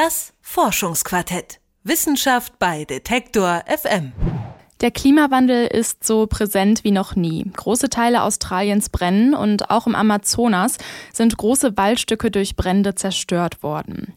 Das Forschungsquartett. Wissenschaft bei Detektor FM. Der Klimawandel ist so präsent wie noch nie. Große Teile Australiens brennen und auch im Amazonas sind große Waldstücke durch Brände zerstört worden.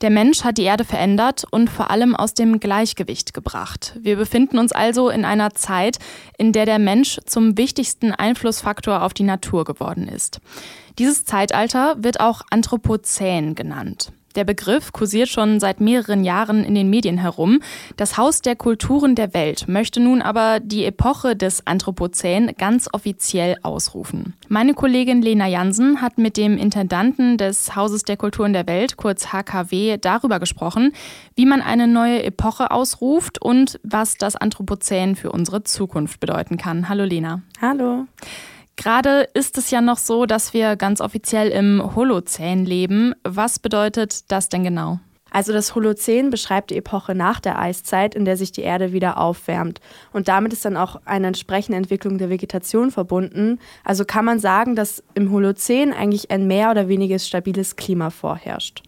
Der Mensch hat die Erde verändert und vor allem aus dem Gleichgewicht gebracht. Wir befinden uns also in einer Zeit, in der der Mensch zum wichtigsten Einflussfaktor auf die Natur geworden ist. Dieses Zeitalter wird auch Anthropozän genannt. Der Begriff kursiert schon seit mehreren Jahren in den Medien herum. Das Haus der Kulturen der Welt möchte nun aber die Epoche des Anthropozän ganz offiziell ausrufen. Meine Kollegin Lena Jansen hat mit dem Intendanten des Hauses der Kulturen der Welt, kurz HKW, darüber gesprochen, wie man eine neue Epoche ausruft und was das Anthropozän für unsere Zukunft bedeuten kann. Hallo Lena. Hallo. Gerade ist es ja noch so, dass wir ganz offiziell im Holozän leben. Was bedeutet das denn genau? Also das Holozän beschreibt die Epoche nach der Eiszeit, in der sich die Erde wieder aufwärmt. Und damit ist dann auch eine entsprechende Entwicklung der Vegetation verbunden. Also kann man sagen, dass im Holozän eigentlich ein mehr oder weniger stabiles Klima vorherrscht.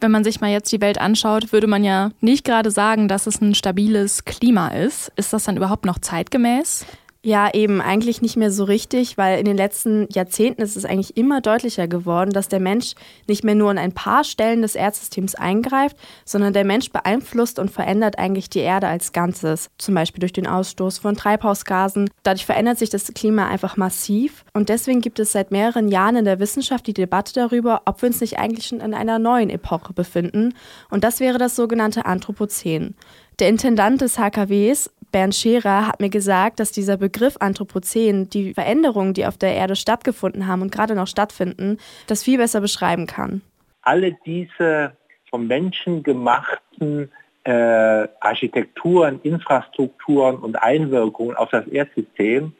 Wenn man sich mal jetzt die Welt anschaut, würde man ja nicht gerade sagen, dass es ein stabiles Klima ist. Ist das dann überhaupt noch zeitgemäß? Ja, eben eigentlich nicht mehr so richtig, weil in den letzten Jahrzehnten ist es eigentlich immer deutlicher geworden, dass der Mensch nicht mehr nur an ein paar Stellen des Erdsystems eingreift, sondern der Mensch beeinflusst und verändert eigentlich die Erde als Ganzes, zum Beispiel durch den Ausstoß von Treibhausgasen. Dadurch verändert sich das Klima einfach massiv und deswegen gibt es seit mehreren Jahren in der Wissenschaft die Debatte darüber, ob wir uns nicht eigentlich schon in einer neuen Epoche befinden und das wäre das sogenannte Anthropozän. Der Intendant des HKWs, Bernd Scherer, hat mir gesagt, dass dieser Begriff Anthropozän die Veränderungen, die auf der Erde stattgefunden haben und gerade noch stattfinden, das viel besser beschreiben kann. Alle diese vom Menschen gemachten äh, Architekturen, Infrastrukturen und Einwirkungen auf das Erdsystem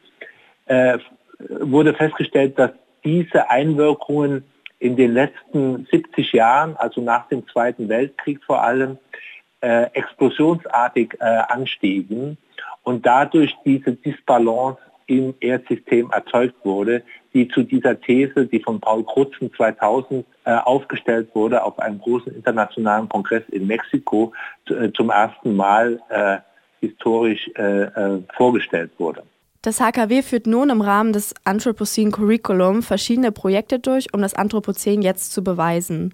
äh, wurde festgestellt, dass diese Einwirkungen in den letzten 70 Jahren, also nach dem Zweiten Weltkrieg vor allem, äh, explosionsartig äh, anstiegen und dadurch diese Disbalance im Erdsystem erzeugt wurde, die zu dieser These, die von Paul Krutzen 2000 äh, aufgestellt wurde, auf einem großen internationalen Kongress in Mexiko äh, zum ersten Mal äh, historisch äh, äh, vorgestellt wurde. Das HKW führt nun im Rahmen des Anthropocene Curriculum verschiedene Projekte durch, um das Anthropozän jetzt zu beweisen.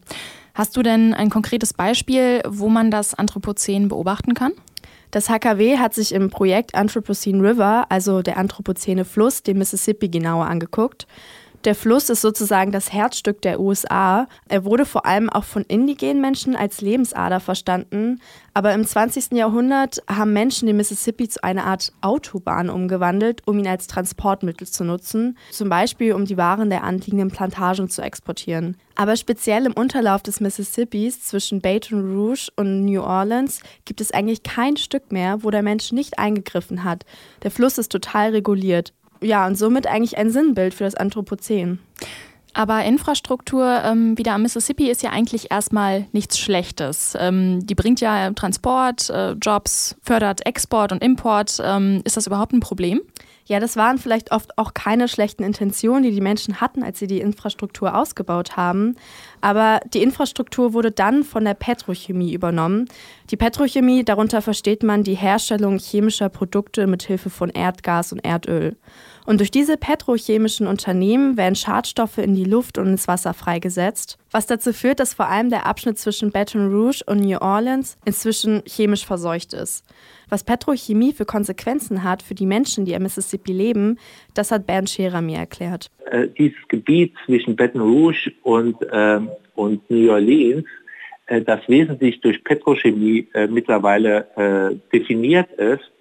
Hast du denn ein konkretes Beispiel, wo man das Anthropozän beobachten kann? Das HKW hat sich im Projekt Anthropocene River, also der Anthropozäne Fluss, den Mississippi genauer angeguckt. Der Fluss ist sozusagen das Herzstück der USA. Er wurde vor allem auch von indigenen Menschen als Lebensader verstanden. Aber im 20. Jahrhundert haben Menschen den Mississippi zu einer Art Autobahn umgewandelt, um ihn als Transportmittel zu nutzen. Zum Beispiel, um die Waren der anliegenden Plantagen zu exportieren. Aber speziell im Unterlauf des Mississippis zwischen Baton Rouge und New Orleans gibt es eigentlich kein Stück mehr, wo der Mensch nicht eingegriffen hat. Der Fluss ist total reguliert ja, und somit eigentlich ein Sinnbild für das Anthropozän. Aber Infrastruktur ähm, wieder am Mississippi ist ja eigentlich erstmal nichts Schlechtes. Ähm, die bringt ja Transport, äh, Jobs, fördert Export und Import. Ähm, ist das überhaupt ein Problem? Ja, das waren vielleicht oft auch keine schlechten Intentionen, die die Menschen hatten, als sie die Infrastruktur ausgebaut haben. Aber die Infrastruktur wurde dann von der Petrochemie übernommen. Die Petrochemie, darunter versteht man die Herstellung chemischer Produkte mit Hilfe von Erdgas und Erdöl. Und durch diese petrochemischen Unternehmen werden Schadstoffe in die Luft und ins Wasser freigesetzt, was dazu führt, dass vor allem der Abschnitt zwischen Baton Rouge und New Orleans inzwischen chemisch verseucht ist. Was Petrochemie für Konsequenzen hat für die Menschen, die am Mississippi leben, das hat Bernd Scherer mir erklärt. Äh, dieses Gebiet zwischen Baton Rouge und, äh, und New Orleans, äh, das wesentlich durch Petrochemie äh, mittlerweile äh, definiert ist,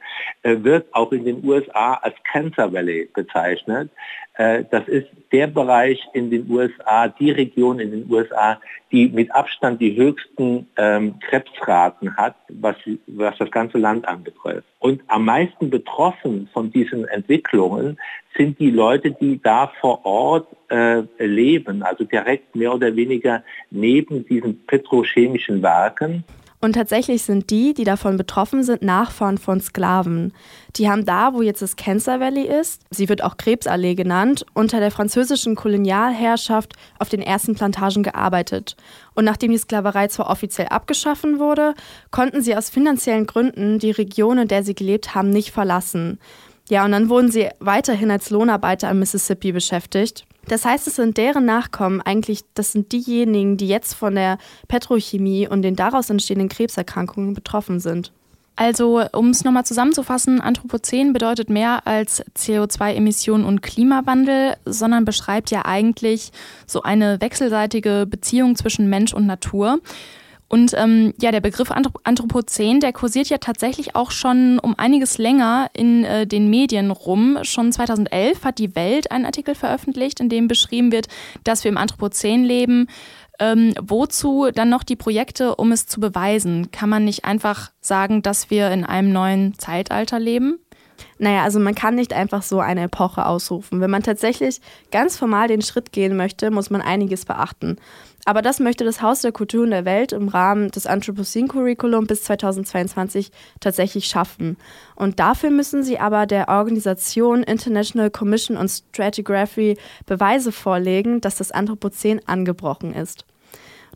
wird auch in den USA als Cancer Valley bezeichnet. Äh, das ist der Bereich in den USA, die Region in den USA, die mit Abstand die höchsten ähm, Krebsraten hat, was, was das ganze Land anbetrifft. Und am meisten betroffen von diesen Entwicklungen sind die Leute, die da vor Ort äh, leben, also direkt mehr oder weniger neben diesen petrochemischen Werken. Und tatsächlich sind die, die davon betroffen sind, Nachfahren von Sklaven. Die haben da, wo jetzt das Cancer Valley ist, sie wird auch Krebsallee genannt, unter der französischen Kolonialherrschaft auf den ersten Plantagen gearbeitet. Und nachdem die Sklaverei zwar offiziell abgeschaffen wurde, konnten sie aus finanziellen Gründen die Region, in der sie gelebt haben, nicht verlassen. Ja, und dann wurden sie weiterhin als Lohnarbeiter am Mississippi beschäftigt. Das heißt, es sind deren Nachkommen eigentlich, das sind diejenigen, die jetzt von der Petrochemie und den daraus entstehenden Krebserkrankungen betroffen sind. Also, um es nochmal zusammenzufassen, Anthropozän bedeutet mehr als CO2-Emissionen und Klimawandel, sondern beschreibt ja eigentlich so eine wechselseitige Beziehung zwischen Mensch und Natur. Und ähm, ja, der Begriff Anthropozän, der kursiert ja tatsächlich auch schon um einiges länger in äh, den Medien rum. Schon 2011 hat die Welt einen Artikel veröffentlicht, in dem beschrieben wird, dass wir im Anthropozän leben. Ähm, wozu dann noch die Projekte, um es zu beweisen? Kann man nicht einfach sagen, dass wir in einem neuen Zeitalter leben? Naja, also man kann nicht einfach so eine Epoche ausrufen. Wenn man tatsächlich ganz formal den Schritt gehen möchte, muss man einiges beachten. Aber das möchte das Haus der Kulturen der Welt im Rahmen des Anthropocene Curriculum bis 2022 tatsächlich schaffen. Und dafür müssen sie aber der Organisation International Commission on Stratigraphy Beweise vorlegen, dass das Anthropozän angebrochen ist.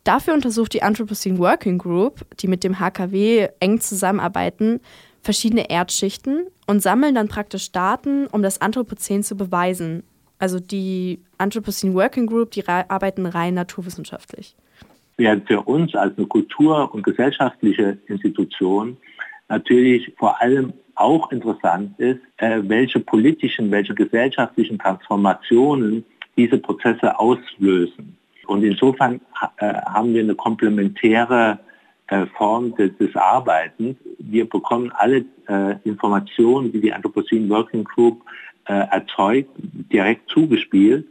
Dafür untersucht die Anthropocene Working Group, die mit dem HKW eng zusammenarbeiten, verschiedene Erdschichten und sammeln dann praktisch Daten, um das Anthropozän zu beweisen. Also die Anthropocene Working Group, die arbeiten rein naturwissenschaftlich. Während für uns als eine kultur- und gesellschaftliche Institution natürlich vor allem auch interessant ist, äh, welche politischen, welche gesellschaftlichen Transformationen diese Prozesse auslösen. Und insofern äh, haben wir eine komplementäre Form des, des, Arbeitens. Wir bekommen alle Informationen, die die Anthropocene Working Group äh, erzeugt, direkt zugespielt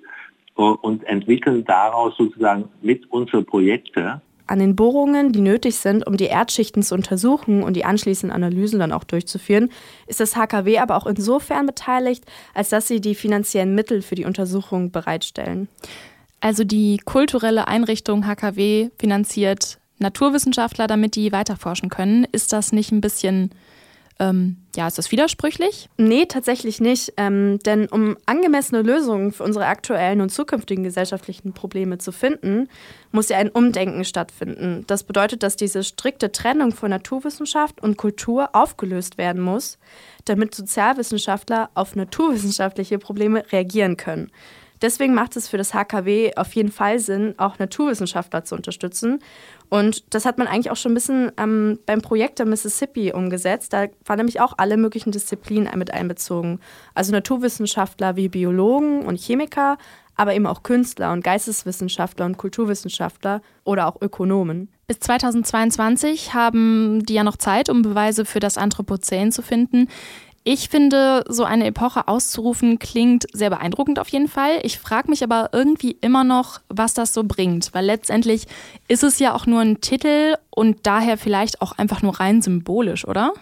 und entwickeln daraus sozusagen mit unsere Projekte. An den Bohrungen, die nötig sind, um die Erdschichten zu untersuchen und die anschließenden Analysen dann auch durchzuführen, ist das HKW aber auch insofern beteiligt, als dass sie die finanziellen Mittel für die Untersuchung bereitstellen. Also die kulturelle Einrichtung HKW finanziert Naturwissenschaftler, damit die weiterforschen können. Ist das nicht ein bisschen ähm, ja, ist das widersprüchlich? Nee, tatsächlich nicht. Ähm, denn um angemessene Lösungen für unsere aktuellen und zukünftigen gesellschaftlichen Probleme zu finden, muss ja ein Umdenken stattfinden. Das bedeutet, dass diese strikte Trennung von Naturwissenschaft und Kultur aufgelöst werden muss, damit Sozialwissenschaftler auf naturwissenschaftliche Probleme reagieren können. Deswegen macht es für das HKW auf jeden Fall Sinn, auch Naturwissenschaftler zu unterstützen. Und das hat man eigentlich auch schon ein bisschen ähm, beim Projekt der Mississippi umgesetzt. Da waren nämlich auch alle möglichen Disziplinen mit einbezogen. Also Naturwissenschaftler wie Biologen und Chemiker, aber eben auch Künstler und Geisteswissenschaftler und Kulturwissenschaftler oder auch Ökonomen. Bis 2022 haben die ja noch Zeit, um Beweise für das Anthropozän zu finden. Ich finde, so eine Epoche auszurufen klingt sehr beeindruckend auf jeden Fall. Ich frage mich aber irgendwie immer noch, was das so bringt, weil letztendlich ist es ja auch nur ein Titel und daher vielleicht auch einfach nur rein symbolisch, oder?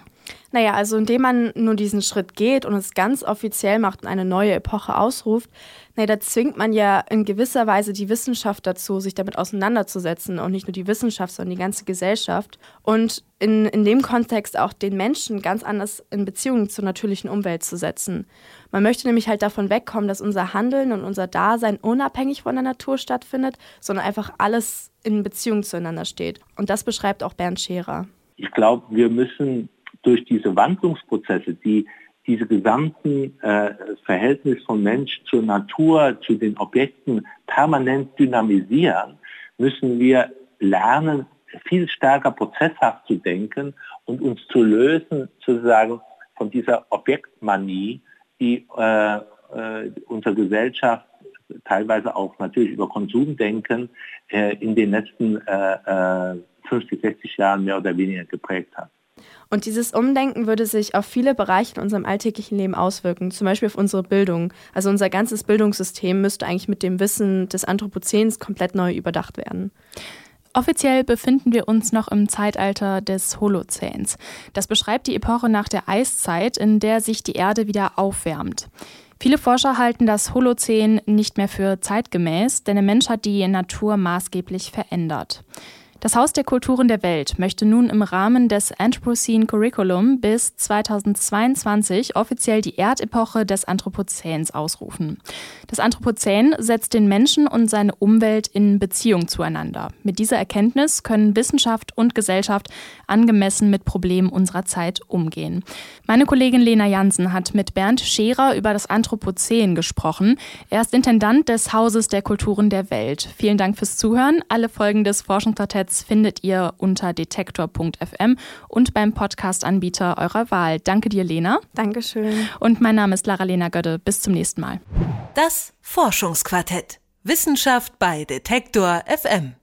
Naja, also indem man nur diesen Schritt geht und es ganz offiziell macht und eine neue Epoche ausruft, naja, da zwingt man ja in gewisser Weise die Wissenschaft dazu, sich damit auseinanderzusetzen und nicht nur die Wissenschaft, sondern die ganze Gesellschaft. Und in, in dem Kontext auch den Menschen ganz anders in Beziehung zur natürlichen Umwelt zu setzen. Man möchte nämlich halt davon wegkommen, dass unser Handeln und unser Dasein unabhängig von der Natur stattfindet, sondern einfach alles in Beziehung zueinander steht. Und das beschreibt auch Bernd Scherer. Ich glaube, wir müssen durch diese Wandlungsprozesse, die diese gesamten äh, Verhältnis von Mensch zur Natur, zu den Objekten permanent dynamisieren, müssen wir lernen, viel stärker prozesshaft zu denken und uns zu lösen, sozusagen von dieser Objektmanie, die äh, äh, unsere Gesellschaft teilweise auch natürlich über Konsumdenken äh, in den letzten 50, äh, 60 äh, Jahren mehr oder weniger geprägt hat. Und dieses Umdenken würde sich auf viele Bereiche in unserem alltäglichen Leben auswirken, zum Beispiel auf unsere Bildung. Also unser ganzes Bildungssystem müsste eigentlich mit dem Wissen des Anthropozäns komplett neu überdacht werden. Offiziell befinden wir uns noch im Zeitalter des Holozäns. Das beschreibt die Epoche nach der Eiszeit, in der sich die Erde wieder aufwärmt. Viele Forscher halten das Holozän nicht mehr für zeitgemäß, denn der Mensch hat die Natur maßgeblich verändert. Das Haus der Kulturen der Welt möchte nun im Rahmen des Anthropocene Curriculum bis 2022 offiziell die Erdepoche des Anthropozäns ausrufen. Das Anthropozän setzt den Menschen und seine Umwelt in Beziehung zueinander. Mit dieser Erkenntnis können Wissenschaft und Gesellschaft angemessen mit Problemen unserer Zeit umgehen. Meine Kollegin Lena Jansen hat mit Bernd Scherer über das Anthropozän gesprochen. Er ist Intendant des Hauses der Kulturen der Welt. Vielen Dank fürs Zuhören. Alle Folgen des Forschungsquartetts Netz findet ihr unter detektor.fm und beim Podcast-Anbieter eurer Wahl. Danke dir, Lena. Dankeschön. Und mein Name ist Lara-Lena Gödde. Bis zum nächsten Mal. Das Forschungsquartett. Wissenschaft bei Detektor FM.